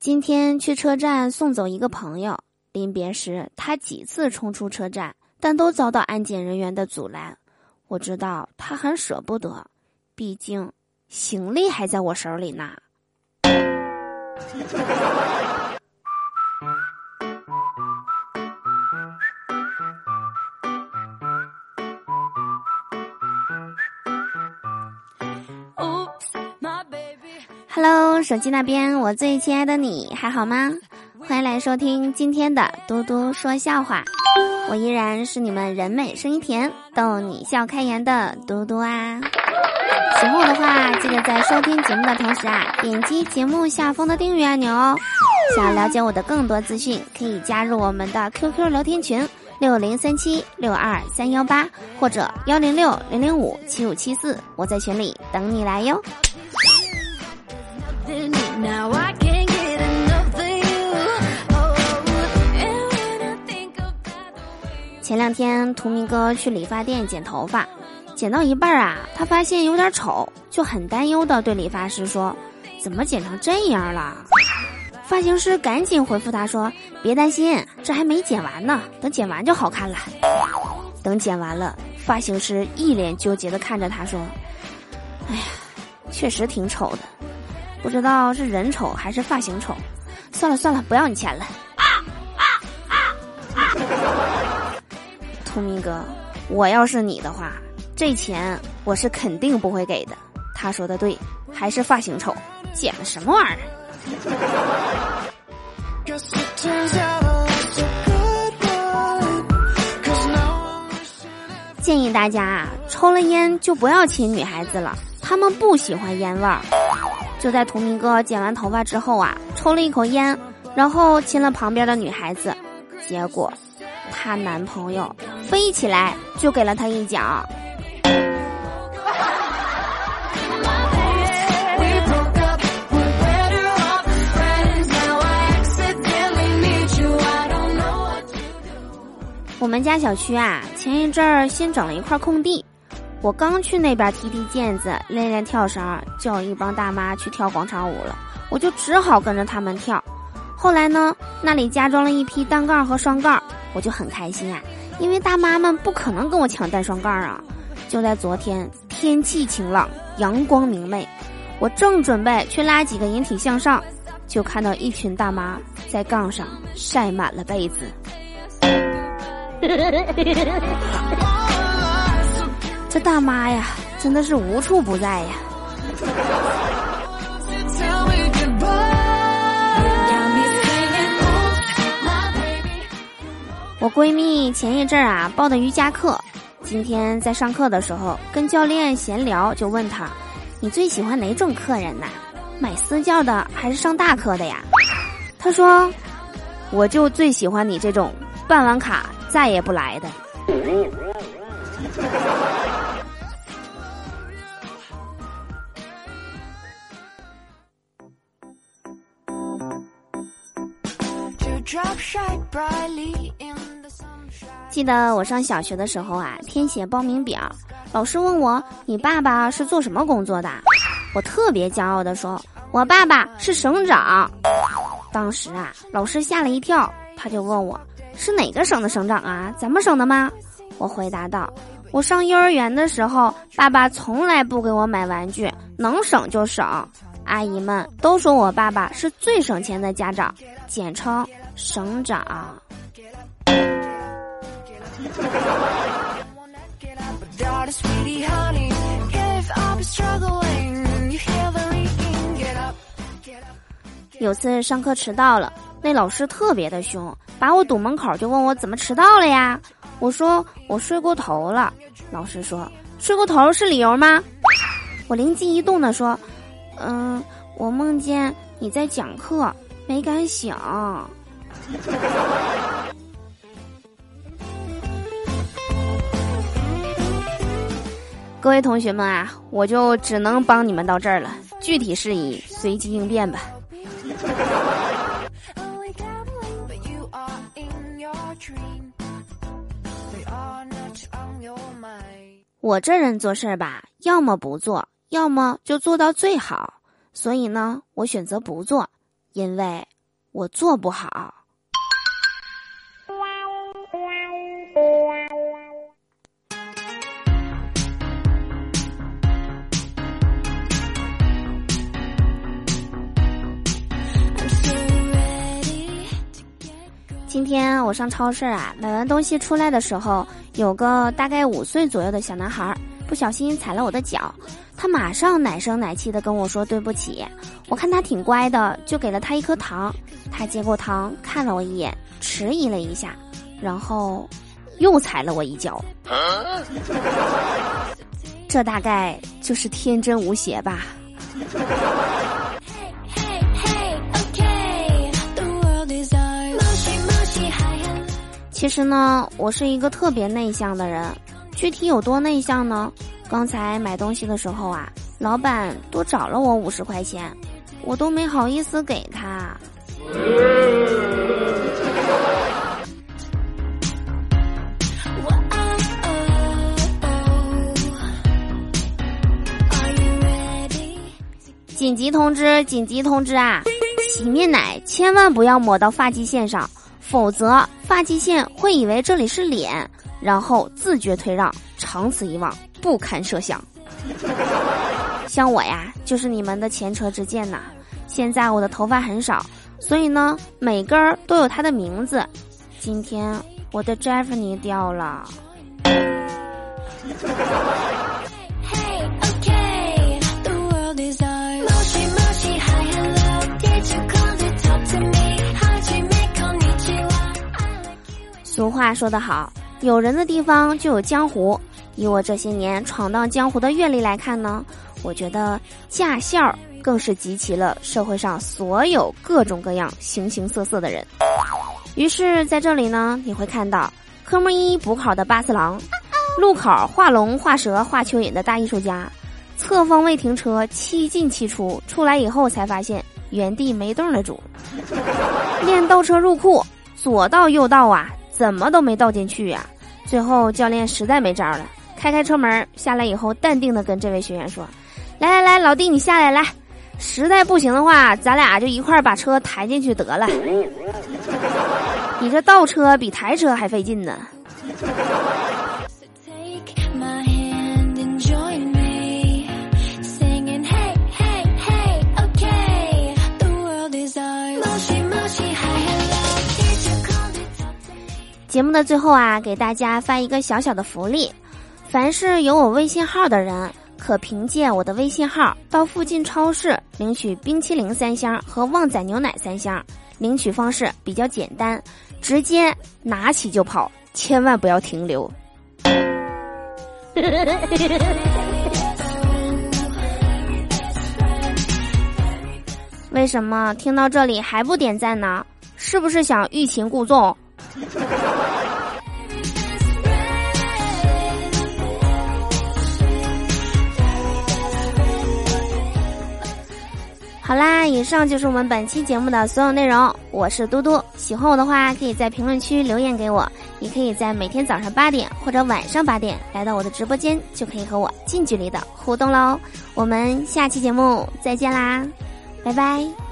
今天去车站送走一个朋友，临别时他几次冲出车站，但都遭到安检人员的阻拦。我知道他很舍不得，毕竟行李还在我手里呢。Hello，手机那边，我最亲爱的你还好吗？欢迎来收听今天的嘟嘟说笑话，我依然是你们人美声音甜、逗你笑开颜的嘟嘟啊。喜欢我的话，记得在收听节目的同时啊，点击节目下方的订阅按钮哦。想了解我的更多资讯，可以加入我们的 QQ 聊天群六零三七六二三幺八或者幺零六零零五七五七四，我在群里等你来哟。前两天，图明哥去理发店剪头发，剪到一半啊，他发现有点丑，就很担忧的对理发师说：“怎么剪成这样了？”发型师赶紧回复他说：“别担心，这还没剪完呢，等剪完就好看了。”等剪完了，发型师一脸纠结的看着他说：“哎呀，确实挺丑的。”不知道是人丑还是发型丑，算了算了，不要你钱了。聪明哥，我要是你的话，这钱我是肯定不会给的。他说的对，还是发型丑，剪的什么玩意儿？建议大家啊，抽了烟就不要亲女孩子了，他们不喜欢烟味儿。就在图明哥剪完头发之后啊，抽了一口烟，然后亲了旁边的女孩子，结果，她男朋友飞起来就给了她一脚。我们家小区啊，前一阵儿新整了一块空地。我刚去那边踢踢毽子、练练跳绳，就有一帮大妈去跳广场舞了，我就只好跟着他们跳。后来呢，那里加装了一批单杠和双杠，我就很开心啊，因为大妈们不可能跟我抢单双杠啊。就在昨天，天气晴朗，阳光明媚，我正准备去拉几个引体向上，就看到一群大妈在杠上晒满了被子。这大妈呀，真的是无处不在呀！我闺蜜前一阵儿啊报的瑜伽课，今天在上课的时候跟教练闲聊，就问他：“你最喜欢哪种客人呐？买私教的还是上大课的呀？”他说：“我就最喜欢你这种办完卡再也不来的。”记得我上小学的时候啊，填写报名表，老师问我：“你爸爸是做什么工作的？”我特别骄傲的说：“我爸爸是省长。”当时啊，老师吓了一跳，他就问我：“是哪个省的省长啊？咱们省的吗？”我回答道：“我上幼儿园的时候，爸爸从来不给我买玩具，能省就省。阿姨们都说我爸爸是最省钱的家长，简称。”省长。有次上课迟到了，那老师特别的凶，把我堵门口，就问我怎么迟到了呀？我说我睡过头了。老师说睡过头是理由吗？我灵机一动的说，嗯，我梦见你在讲课，没敢醒。各位同学们啊，我就只能帮你们到这儿了，具体事宜随机应变吧。我这人做事儿吧，要么不做，要么就做到最好，所以呢，我选择不做。因为我做不好。今天我上超市啊，买完东西出来的时候，有个大概五岁左右的小男孩不小心踩了我的脚，他马上奶声奶气的跟我说对不起。我看他挺乖的，就给了他一颗糖。他接过糖，看了我一眼，迟疑了一下，然后又踩了我一脚。这大概就是天真无邪吧。其实呢，我是一个特别内向的人。具体有多内向呢？刚才买东西的时候啊，老板多找了我五十块钱，我都没好意思给他。紧急通知！紧急通知啊！洗面奶千万不要抹到发际线上。否则，发际线会以为这里是脸，然后自觉退让，长此以往，不堪设想。像我呀，就是你们的前车之鉴呐。现在我的头发很少，所以呢，每根儿都有它的名字。今天我的 Jeffney 掉了。话说得好，有人的地方就有江湖。以我这些年闯荡江湖的阅历来看呢，我觉得驾校更是集齐了社会上所有各种各样、形形色色的人。于是，在这里呢，你会看到科目一补考的八次郎，路口画龙画蛇画蚯蚓的大艺术家，侧方位停车七进七出，出来以后才发现原地没动的主，练倒车入库，左倒右倒啊。怎么都没倒进去呀！最后教练实在没招了，开开车门下来以后，淡定的跟这位学员说：“来来来，老弟你下来来，实在不行的话，咱俩就一块儿把车抬进去得了。你这倒车比抬车还费劲呢。”节目的最后啊，给大家发一个小小的福利：凡是有我微信号的人，可凭借我的微信号到附近超市领取冰淇淋三箱和旺仔牛奶三箱。领取方式比较简单，直接拿起就跑，千万不要停留。为什么听到这里还不点赞呢？是不是想欲擒故纵？好啦，以上就是我们本期节目的所有内容。我是嘟嘟，喜欢我的话，可以在评论区留言给我，也可以在每天早上八点或者晚上八点来到我的直播间，就可以和我近距离的互动喽。我们下期节目再见啦，拜拜。